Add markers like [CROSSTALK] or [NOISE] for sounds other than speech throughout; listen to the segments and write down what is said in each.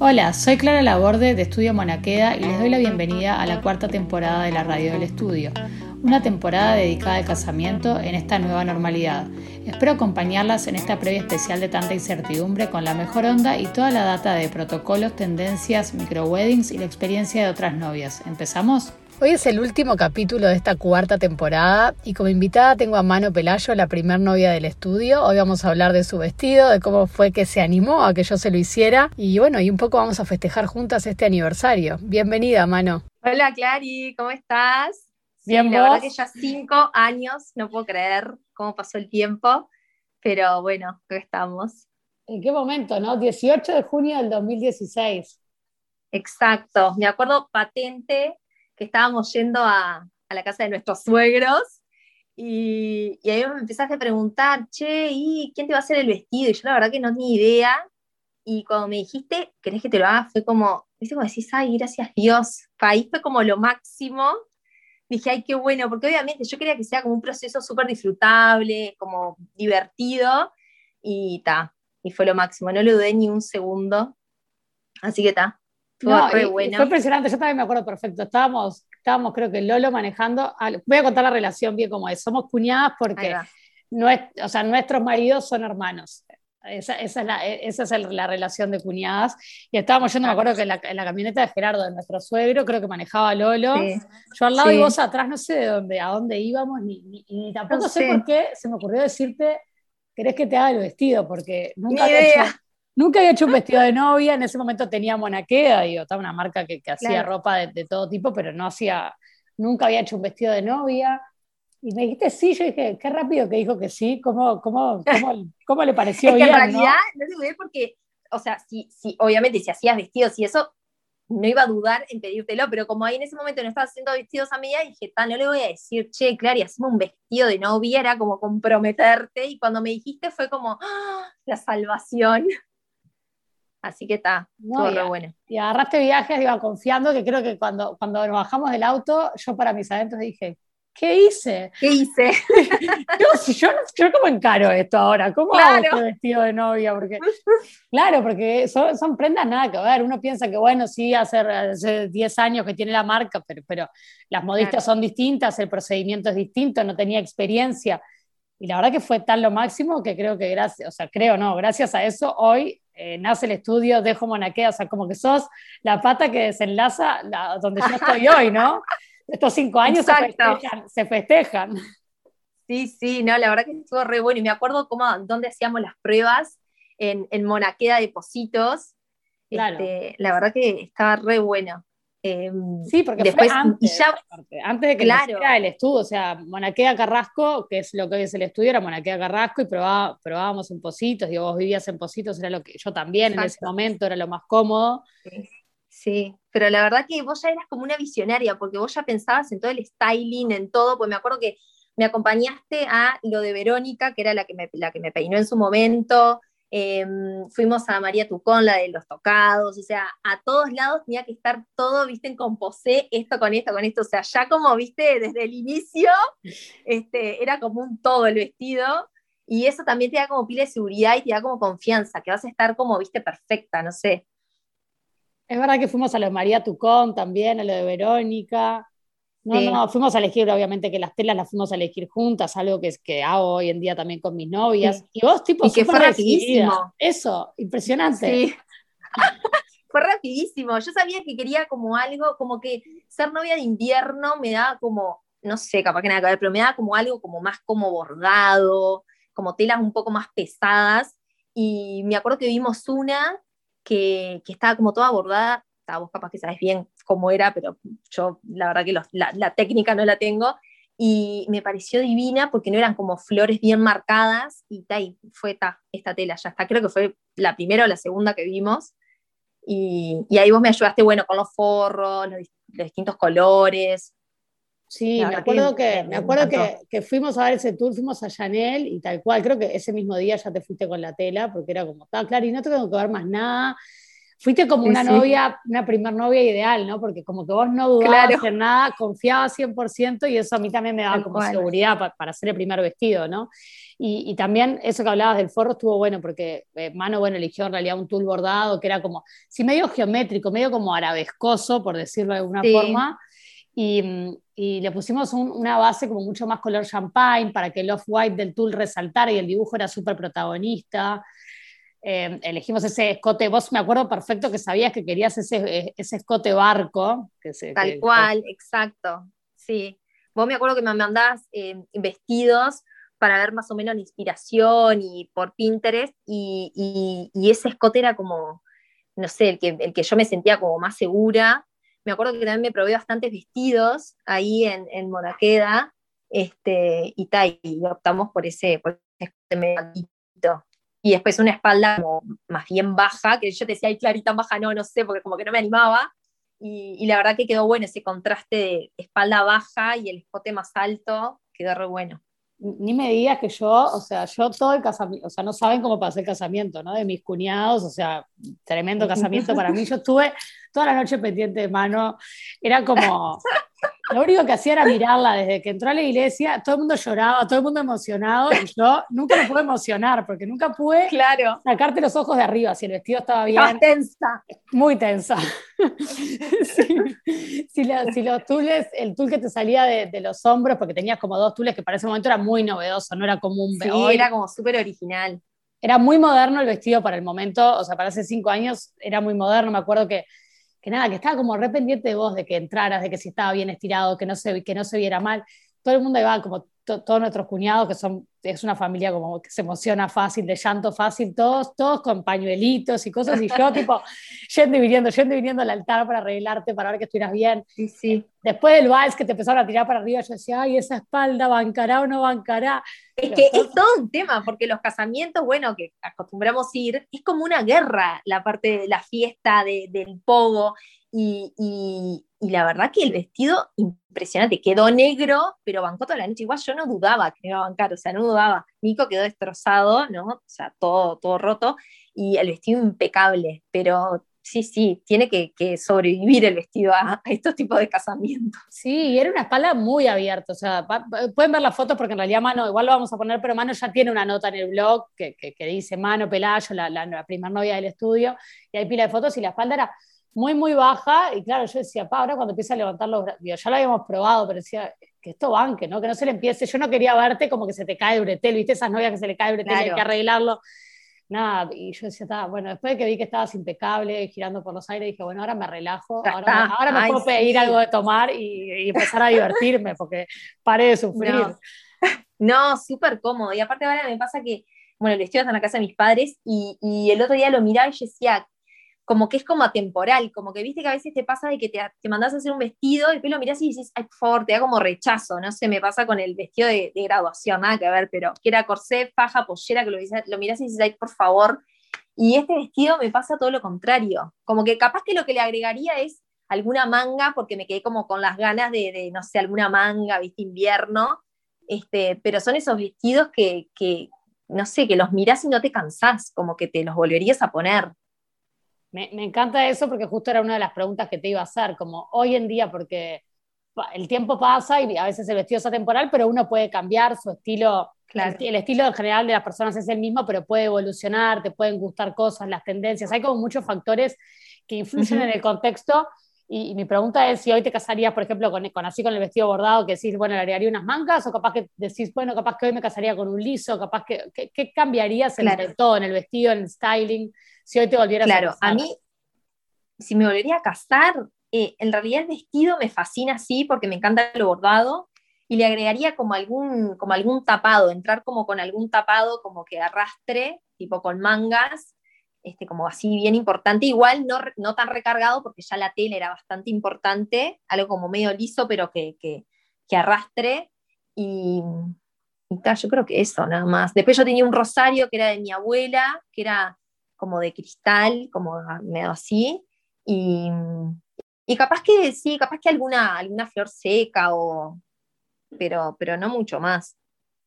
Hola, soy Clara Laborde de Estudio Monaqueda y les doy la bienvenida a la cuarta temporada de la Radio del Estudio, una temporada dedicada al casamiento en esta nueva normalidad. Espero acompañarlas en esta previa especial de tanta incertidumbre con la mejor onda y toda la data de protocolos, tendencias, micro-weddings y la experiencia de otras novias. ¿Empezamos? Hoy es el último capítulo de esta cuarta temporada y como invitada tengo a Mano Pelayo, la primer novia del estudio. Hoy vamos a hablar de su vestido, de cómo fue que se animó a que yo se lo hiciera y bueno, y un poco vamos a festejar juntas este aniversario. Bienvenida, Mano. Hola, Clary, ¿cómo estás? Bien, la verdad que ya cinco años, no puedo creer cómo pasó el tiempo, pero bueno, acá estamos. ¿En qué momento, no? 18 de junio del 2016. Exacto, me acuerdo patente que estábamos yendo a, la casa de nuestros suegros y, ahí me empezaste a preguntar, che, ¿y quién te va a hacer el vestido? Y yo la verdad que no tenía idea. Y cuando me dijiste, ¿querés que te lo haga? Fue como, ¿viste como decís, ay, gracias Dios? Ahí fue como lo máximo. Dije, ay, qué bueno, porque obviamente yo quería que sea como un proceso súper disfrutable, como divertido, y ta, y fue lo máximo, no lo dudé ni un segundo. Así que ta, fue bueno. Fue impresionante, yo también me acuerdo perfecto. Estábamos, estábamos creo que Lolo manejando. Voy a contar la relación bien como es. Somos cuñadas porque o sea, nuestros maridos son hermanos. Esa, esa, es, la, esa es la, relación de cuñadas. Y estábamos yendo, me acuerdo que en la, en la, camioneta de Gerardo, de nuestro suegro, creo que manejaba Lolo. Yo al lado y vos atrás, no sé de dónde, a dónde íbamos, ni, ni, tampoco sé. por qué se me ocurrió decirte, ¿querés que te haga el vestido? Porque nunca había hecho, Nunca había hecho un vestido de novia, en ese momento tenía Monaqueda, y estaba una marca que, hacía ropa de, todo tipo, pero no hacía, nunca había hecho un vestido de novia. Y me dijiste sí, yo dije, qué rápido que dijo que sí, ¿cómo, cómo, cómo, [LAUGHS] cómo le pareció es que en realidad no, no dudé porque, o sea, si, si, obviamente si hacías vestidos y eso, no iba a dudar en pedírtelo, pero como ahí en ese momento no estaba haciendo vestidos a medida, dije, no le voy a decir, che, Clary, hacemos un vestido de novia, era como comprometerte, y cuando me dijiste fue como, ¡ah! la salvación. Así que está, todo y, bueno. Y agarraste viajes, iba confiando, que creo que cuando, cuando nos bajamos del auto, yo para mis adentros dije, ¿qué hice? ¿Qué hice? [LAUGHS] yo, yo, yo como encaro esto ahora, ¿cómo hago este vestido de novia? Porque, claro, porque son, son, prendas nada que ver, uno piensa que bueno, sí, hace, hace 10 años que tiene la marca, pero, pero las modistas son distintas, el procedimiento es distinto, no tenía experiencia. Y la verdad que fue tan lo máximo que creo que gracias, o sea, creo no, gracias a eso hoy eh, nace el estudio Dejo Monaquea, o sea, como que sos la pata que desenlaza donde yo estoy hoy, ¿no? [LAUGHS] Estos cinco años se festejan, Sí, sí, no, la verdad que estuvo re bueno. Y me acuerdo cómo, dónde hacíamos las pruebas en, en Monaqueda de Positos. Claro. Este, la verdad que estaba re bueno. Em, sí, porque después, antes, antes de que claro. el estudio, o sea, Monaquea Carrasco, que es lo que hoy es el estudio, era Monaquea Carrasco y probábamos en Positos, digo, vos vivías en Positos, era lo que yo también en ese momento, era lo más cómodo. Sí. Pero la verdad que vos ya eras como una visionaria, porque vos ya pensabas en todo el styling, en todo, pues me acuerdo que me acompañaste a lo de Verónica, que era la que me, la que me peinó en su momento, Em, fuimos a María Tucón, la de los tocados, o sea, a todos lados tenía que estar todo, viste, en composé, esto con esto, con esto, o sea, ya como, viste, desde el inicio, este, era como un todo el vestido, y eso también te da como pila de seguridad y te da como confianza, que vas a estar como, viste, perfecta, no sé. Es verdad que fuimos a lo de María Tucón también, a lo de Verónica, no, no, fuimos a elegir, obviamente que las telas las fuimos a elegir juntas, algo que, es, que hago hoy en día también con mis novias. Y vos, tipo, y que fue rapidísimo. Eso, impresionante. Sí. [LAUGHS] fue rapidísimo. Yo sabía que quería como algo, como que ser novia de invierno me daba como, no sé, capaz que nada que ver, pero me daba como algo como más como bordado, como telas un poco más pesadas. Y me acuerdo que vimos una que, que estaba como toda bordada vos capaz que sabes bien cómo era, pero yo la verdad que la, técnica no la tengo, y me pareció divina porque no eran como flores bien marcadas, y, ta, fue ta, esta tela, ya está, creo que fue la primera o la segunda que vimos, y, ahí vos me ayudaste, bueno, con los forros, los, distintos colores, Sí, me acuerdo, que, me, acuerdo que, que, fuimos a ver ese tour, fuimos a Chanel y tal cual, creo que ese mismo día ya te fuiste con la tela, porque era como, está claro, y no tengo que ver más nada, fuiste como una novia, una primer novia ideal, ¿no? Porque como que vos no dudabas en nada, confiabas 100% y eso a mí también me daba como seguridad para, hacer el primer vestido, ¿no? Y, también eso que hablabas del forro estuvo bueno porque eh, Mano, bueno, eligió en realidad un tul bordado que era como, sí, medio geométrico, medio como arabescoso, por decirlo de alguna forma. Y, le pusimos una base como mucho más color champagne para que el off-white del tul resaltara y el dibujo era súper protagonista. Eh, elegimos ese escote, vos me acuerdo perfecto que sabías que querías ese, ese escote barco. Que Tal cual, exacto, sí. Vos me acuerdo que me mandabas eh, vestidos para ver más o menos la inspiración y por Pinterest y, ese escote era como, no sé, el que, el que yo me sentía como más segura. Me acuerdo que también me probé bastantes vestidos ahí en, en Moraqueda este, y, y optamos por ese, por ese y después una espalda como más bien baja, que yo decía, ay, clarita baja, no, no sé, porque como que no me animaba. Y, la verdad que quedó bueno ese contraste de espalda baja y el escote más alto, quedó re bueno. Ni me digas que yo, o sea, yo todo el casamiento, o sea, no saben cómo pasé el casamiento, ¿no? De mis cuñados, o sea, tremendo casamiento para mí. Yo estuve toda la noche pendiente de mano, era como, [LAUGHS] lo único que hacía era mirarla desde que entró a la iglesia, todo el mundo lloraba, todo el mundo emocionado, y yo nunca me pude emocionar, porque nunca pude claro. sacarte los ojos de arriba, si el vestido estaba bien. Estaba tensa. Muy tensa. [LAUGHS] si, los tules, el tul que te salía de, los hombros, porque tenías como dos tules que para ese momento era muy novedoso, no era como un... Sí, era como súper original. Era muy moderno el vestido para el momento, o sea, para hace cinco años era muy moderno, me acuerdo que que nada, que estaba como re pendiente de vos, de que entraras, de que si estaba bien estirado, que no se, que no se viera mal. Todo el mundo iba, como todos nuestros cuñados, que son, es una familia como que se emociona fácil, de llanto fácil, todos, todos con pañuelitos y cosas, y yo [LAUGHS] tipo, yendo y viniendo, yendo y viniendo al altar para arreglarte, para ver que estuvieras bien. Sí, sí. Después del vals que te empezaron a tirar para arriba, yo decía, ay, esa espalda, ¿bancará o no bancará? Es que es todo un tema, porque los casamientos, bueno, que acostumbramos ir, es como una guerra la parte de la fiesta, del pogo, y, y, la verdad que el vestido impresionante, quedó negro, pero bancó toda la noche. Igual yo no dudaba que me iba a bancar, o sea, no dudaba. Nico quedó destrozado, ¿no? O sea, todo, todo roto, y el vestido impecable, pero sí, sí, tiene que, sobrevivir el vestido a, estos tipos de casamientos. Sí, y era una espalda muy abierta, o sea, pueden ver las fotos porque en realidad Mano, igual lo vamos a poner, pero Mano ya tiene una nota en el blog que, dice Mano Pelayo, la, la, la primera novia del estudio, y hay pila de fotos y la espalda era muy, muy baja, y claro, yo decía, pa, ahora cuando empieza a levantar los brazos, ya lo habíamos probado, pero decía, que esto banque, ¿no? Que no se le empiece, yo no quería verte como que se te cae el bretel, ¿viste? Esas novias que se le cae el bretel y hay que arreglarlo. Nada, y yo decía, bueno, después de que vi que estabas impecable, girando por los aires, dije, bueno, ahora me relajo, ahora, [LAUGHS] ahora me puedo pedir algo de tomar y, empezar a divertirme, porque paré de sufrir. [LAUGHS] No, súper cómodo. Y aparte ahora me pasa que, bueno, el vestido está en la casa de mis padres y, y el otro día lo miraba y yo decía, como que es como atemporal, como que viste que a veces te pasa de que te, te mandás a hacer un vestido y después lo mirás y dices, ay, por favor, te da como rechazo, no sé, me pasa con el vestido de, graduación, nada que ver, pero que era corsé, faja, pollera, que lo, lo mirás y dices, ay, por favor, y este vestido me pasa todo lo contrario, como que capaz que lo que le agregaría es alguna manga, porque me quedé como con las ganas de, no sé, alguna manga, viste, invierno, este, pero son esos vestidos que, que, no sé, que los mirás y no te cansás, como que te los volverías a poner. Me, encanta eso porque justo era una de las preguntas que te iba a hacer, como hoy en día, porque el tiempo pasa y a veces el vestido es atemporal, pero uno puede cambiar su estilo. El, estilo en general de las personas es el mismo, pero puede evolucionar, te pueden gustar cosas, las tendencias. Hay como muchos factores que influyen en el contexto. Y, mi pregunta es si hoy te casarías, por ejemplo, con, con, así con el vestido bordado, que decís, bueno, le agregaría unas mangas, o capaz que decís, bueno, capaz que hoy me casaría con un liso, capaz que, ¿qué cambiarías en todo, en el vestido, en el styling? si hoy te volvieras claro, a Claro, a mí, si me volvería a casar, eh, en realidad el vestido me fascina así porque me encanta lo bordado y le agregaría como algún, como algún tapado, entrar como con algún tapado como que arrastre, tipo con mangas, este, como así bien importante, igual no, no tan recargado porque ya la tela era bastante importante, algo como medio liso pero que, que, que arrastre y, y tal, yo creo que eso nada más. Después yo tenía un rosario que era de mi abuela, que era como de cristal, como medio así, y, y capaz que sí, capaz que alguna, alguna flor seca, o, pero, pero no mucho más.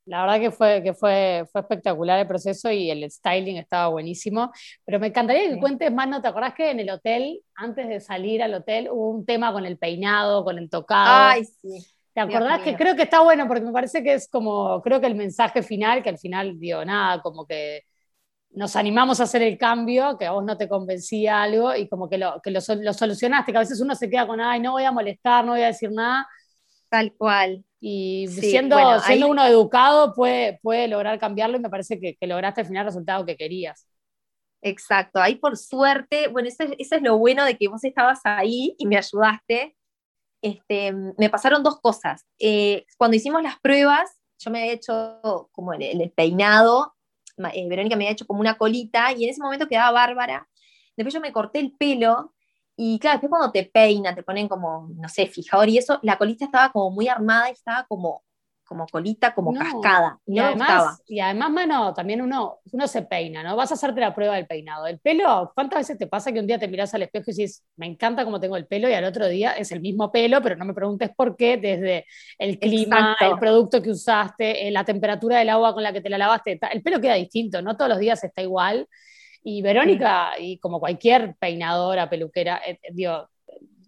La verdad que fue, que fue, fue espectacular el proceso y el styling estaba buenísimo. Pero me encantaría que cuentes más, ¿no te acordás que en el hotel, antes de salir al hotel, hubo un tema con el peinado, con el tocado? Ay, sí. ¿Te acordás que creo que está bueno? Porque me parece que es como, creo que el mensaje final, que al final dio nada, como que nos animamos a hacer el cambio, que a vos no te convencía algo y como que lo, que lo, solucionaste, que a veces uno se queda con, ay, no voy a molestar, no voy a decir nada. Tal cual. Y siendo, siendo uno educado puede, puede lograr cambiarlo y me parece que, que, lograste al final el resultado que querías. Exacto, ahí por suerte, bueno, eso, eso es lo bueno de que vos estabas ahí y me ayudaste, este, me pasaron dos cosas. Eh, cuando hicimos las pruebas, yo me había hecho como el, el peinado, eh, Verónica me había hecho como una colita y en ese momento quedaba bárbara. Después yo me corté el pelo y claro, después cuando te peinan, te ponen como, no sé, fijador y eso, la colita estaba como muy armada y estaba como como colita, como cascada. Y, además, y además, mano, también uno, uno se peina, ¿no? Vas a hacerte la prueba del peinado. El pelo, ¿cuántas veces te pasa que un día te miras al espejo y dices, me encanta cómo tengo el pelo, y al otro día es el mismo pelo, pero no me preguntes por qué, desde el clima, el producto que usaste, eh, la temperatura del agua con la que te la lavaste, el pelo queda distinto, no todos los días está igual. Y Verónica, y como cualquier peinadora, peluquera, eh, eh, digo,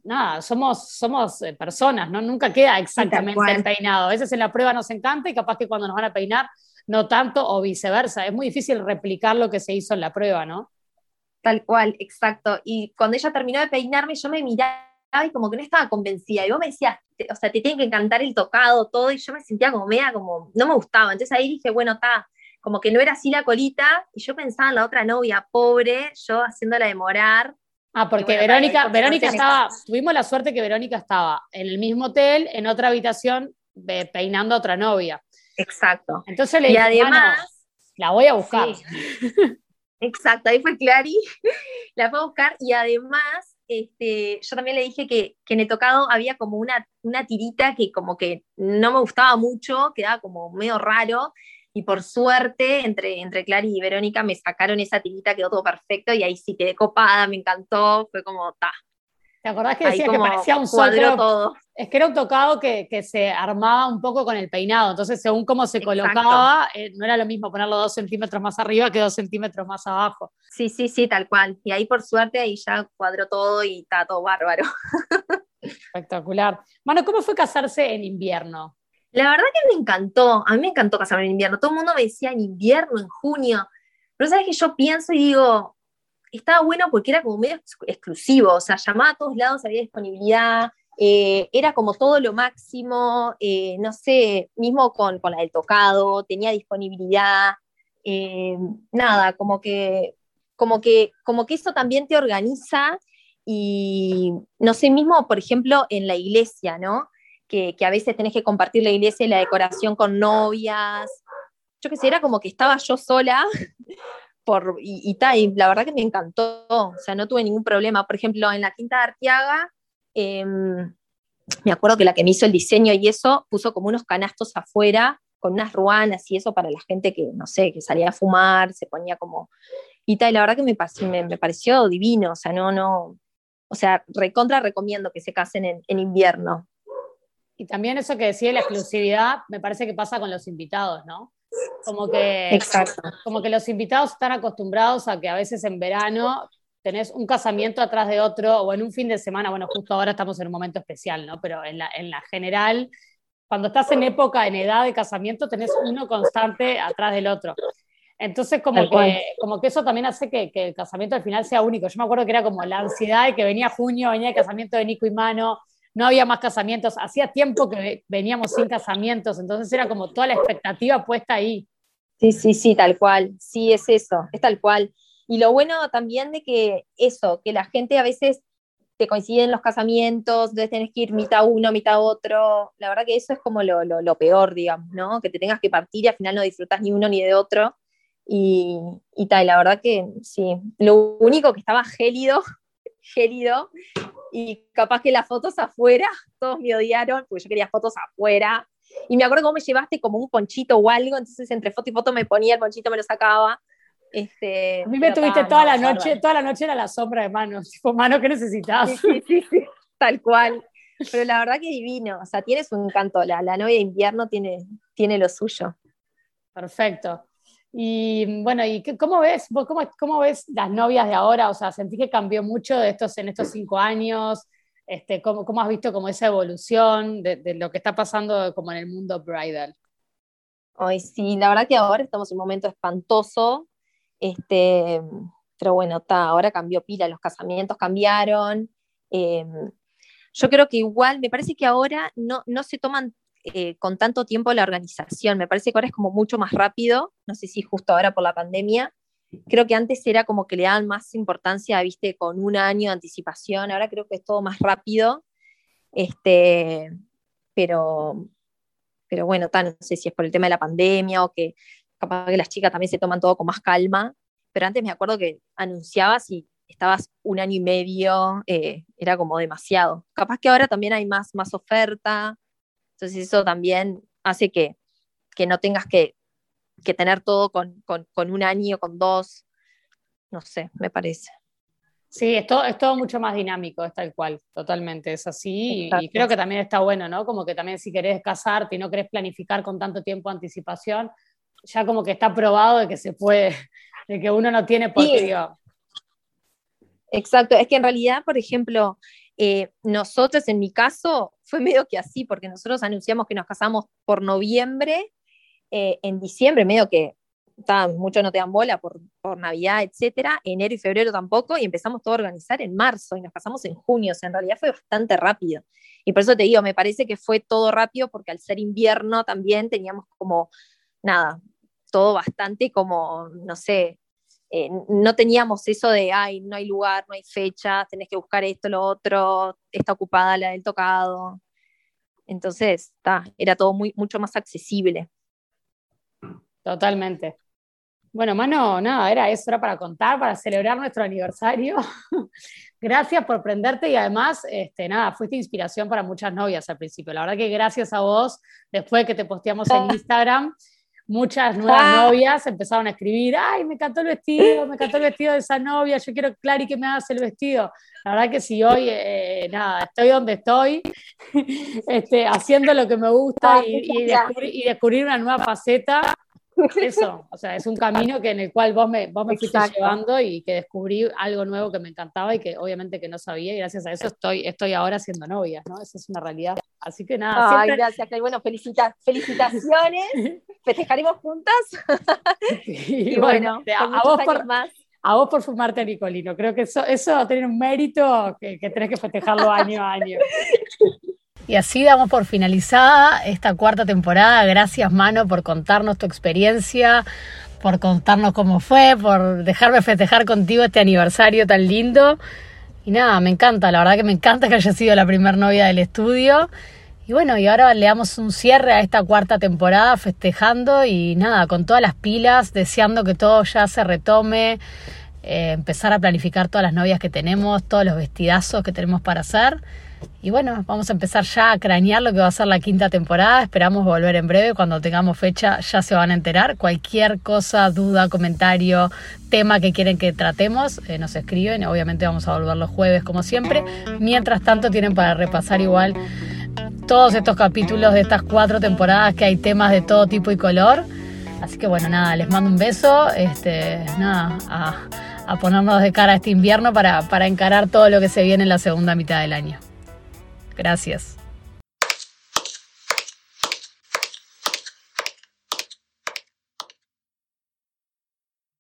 nada, somos, somos eh, personas, ¿no? Nunca queda exactamente el peinado. A veces en la prueba nos encanta y capaz que cuando nos van a peinar no tanto o viceversa. Es muy difícil replicar lo que se hizo en la prueba, ¿no? Tal cual, exacto. Y cuando ella terminó de peinarme, yo me miraba y como que no estaba convencida. Y vos me decías, o sea, te tiene que encantar el tocado, todo, y yo me sentía como media, como, no me gustaba. Entonces ahí dije, bueno, está, como que no era así la colita, y yo pensaba en la otra novia, pobre, yo haciéndola demorar, Ah, porque Verónica, Verónica estaba, tuvimos la suerte que Verónica estaba en el mismo hotel, en otra habitación, peinando a otra novia. Exacto. Entonces le dije, y además, la voy a buscar. [LAUGHS] Exacto, ahí fue Clary, [LAUGHS] la fue a buscar y además este, yo también le dije que, que en el tocado había como una, una tirita que como que no me gustaba mucho, quedaba como medio raro, y por suerte, entre, entre Clary y Verónica me sacaron esa tirita, quedó todo perfecto, y ahí sí quedé copada, me encantó, fue como, ta. ¿Te acordás que decía que parecía un sol? todo. Es que era un tocado que, que, se armaba un poco con el peinado, entonces según cómo se colocaba, eh, no era lo mismo ponerlo dos centímetros más arriba que dos centímetros más abajo. Sí, sí, sí, tal cual. Y ahí por suerte ahí ya cuadró todo y está todo bárbaro. [LAUGHS] Espectacular. Mano, ¿cómo fue casarse en invierno? La verdad que me encantó, a mí me encantó casarme en invierno. Todo el mundo me decía en invierno, en junio. Pero sabes que yo pienso y digo, estaba bueno porque era como medio exclusivo, o sea, llamaba a todos lados, había disponibilidad, eh, era como todo lo máximo, eh, no sé, mismo con, con, la del tocado, tenía disponibilidad, eh, nada, como que, como, que, como que eso también te organiza y, no sé, mismo, por ejemplo, en la iglesia, ¿no? Que, a veces tenés que compartir la iglesia y la decoración con novias. Yo qué sé, era como que estaba yo sola [LAUGHS] por, y, y, la verdad que me encantó, o sea, no tuve ningún problema. Por ejemplo, en la Quinta de Arteaga, em, me acuerdo que la que me hizo el diseño y eso puso como unos canastos afuera con unas ruanas y eso para la gente que, no sé, que salía a fumar, se ponía como... Y tal, la verdad que me, pareció divino, o sea, no, no, o sea, recontra recomiendo que se casen en, en invierno. Y también eso que decía la exclusividad, me parece que pasa con los invitados, ¿no? Como que, como que los invitados están acostumbrados a que a veces en verano tenés un casamiento atrás de otro o en un fin de semana, bueno, justo ahora estamos en un momento especial, ¿no? Pero en la, en la general, cuando estás en época, en edad de casamiento, tenés uno constante atrás del otro. Entonces, como que, como que eso también hace que, que, el casamiento al final sea único. Yo me acuerdo que era como la ansiedad de que venía junio, venía el casamiento de Nico y Mano, no había más casamientos, hacía tiempo que veníamos sin casamientos, entonces era como toda la expectativa puesta ahí. Sí, sí, sí, tal cual, sí, es eso, es tal cual. Y lo bueno también de que eso, que la gente a veces te coinciden los casamientos, entonces tenés que ir mitad uno, mitad otro, la verdad que eso es como lo, lo, peor, digamos, ¿no? Que te tengas que partir y al final no disfrutas ni uno ni de otro. Y, y tal, la verdad que sí, lo único que estaba gélido gélido y capaz que las fotos afuera, [LAUGHS] todos me odiaron porque yo quería fotos afuera. Y me acuerdo cómo me llevaste como un ponchito o algo, entonces entre foto y foto me ponía el ponchito, me lo sacaba. Este, a mí me tuviste toda la noche, toda la noche era la sombra de manos, [LAUGHS] tipo, mano, sí, sí, tal cual. Pero la verdad que divino, o sea, tiene su encanto, la, la novia de invierno tiene, tiene lo suyo. Perfecto. Y bueno, ¿y cómo ves, cómo, cómo, ves las novias de ahora? O sea, ¿sentís que cambió mucho de estos, en estos cinco años? Este, ¿cómo, ¿Cómo has visto como esa evolución de, lo que está pasando como en el mundo bridal? Ay, sí, la verdad que ahora estamos en un momento espantoso, este, pero bueno, ahora cambió pila, los casamientos cambiaron. Eh, yo creo que igual, me parece que ahora no, no se toman eh, con tanto tiempo la organización. Me parece que ahora es como mucho más rápido, no sé si justo ahora por la pandemia. Creo que antes era como que le daban más importancia, viste, con un año de anticipación. Ahora creo que es todo más rápido. Este, pero, pero bueno, no sé si es por el tema de la pandemia o que capaz que las chicas también se toman todo con más calma. Pero antes me acuerdo que anunciabas y estabas un año y medio, eh, era como demasiado. Capaz que ahora también hay más, más oferta, entonces eso también hace que, no tengas que, tener todo con, un año, con dos, no sé, me parece. Sí, es todo, es todo mucho más dinámico, es tal cual, totalmente, es así. Y, creo que también está bueno, ¿no? Como que también si querés casarte y no querés planificar con tanto tiempo de anticipación, ya como que está probado de que se puede, [LAUGHS] de que uno no tiene por qué, Exacto, es que en realidad, por ejemplo, eh, nosotros, en mi caso, fue medio que así, porque nosotros anunciamos que nos casamos por noviembre, eh, en diciembre, medio que muchos no te dan bola por, por Navidad, etcétera, enero y febrero tampoco, y empezamos todo a organizar en marzo y nos casamos en junio, o sea, en realidad fue bastante rápido. Y por eso te digo, me parece que fue todo rápido porque al ser invierno también teníamos como, nada, todo bastante como, no sé, eh, no teníamos eso de, ay, no hay lugar, no hay fecha, tenés que buscar esto, lo otro, está ocupada la del tocado. Entonces, era todo muy, mucho más accesible. Totalmente. Bueno, Mano, nada, era eso, era para contar, para celebrar nuestro aniversario. [LAUGHS] gracias por prenderte y además, este, nada, fuiste inspiración para muchas novias al principio. La verdad que gracias a vos, después de que te posteamos en [LAUGHS] Instagram, muchas nuevas ah. novias empezaron a escribir, ay, me encantó el vestido, me encantó el vestido de esa novia, yo quiero, Clary, que me hagas el vestido. La verdad que si hoy, eh, nada, estoy donde estoy, [LAUGHS] este, haciendo lo que me gusta y, descubrir, una nueva faceta, eso, o sea, es un camino que en el cual vos me, vos me fuiste llevando y que descubrí algo nuevo que me encantaba y que obviamente que no sabía y gracias a eso estoy, estoy ahora siendo novia, ¿no? Esa es una realidad. Así que nada. Ay, gracias. Bueno, felicitaciones. [LAUGHS] Festejaremos juntas. [LAUGHS] y bueno, a, vos por, más. a vos por fumarte a Nicolino. Creo que eso, eso a tener un mérito que, que tenés que festejarlo año a año. [LAUGHS] Y así damos por finalizada esta cuarta temporada. Gracias, Mano, por contarnos tu experiencia, por contarnos cómo fue, por dejarme festejar contigo este aniversario tan lindo. Y nada, me encanta, la verdad que me encanta que haya sido la primer novia del estudio. Y bueno, y ahora le damos un cierre a esta cuarta temporada festejando y nada, con todas las pilas, deseando que todo ya se retome, eh, empezar a planificar todas las novias que tenemos, todos los vestidazos que tenemos para hacer. Y bueno, vamos a empezar ya a cranear lo que va a ser la quinta temporada. Esperamos volver en breve. Cuando tengamos fecha ya se van a enterar. Cualquier cosa, duda, comentario, tema que quieren que tratemos, eh, nos escriben. Obviamente vamos a volver los jueves como siempre. Mientras tanto tienen para repasar igual todos estos capítulos de estas cuatro temporadas que hay temas de todo tipo y color. Así que bueno, nada, les mando un beso. Este, nada, a, a ponernos de cara este invierno para, para encarar todo lo que se viene en la segunda mitad del año. Gracias.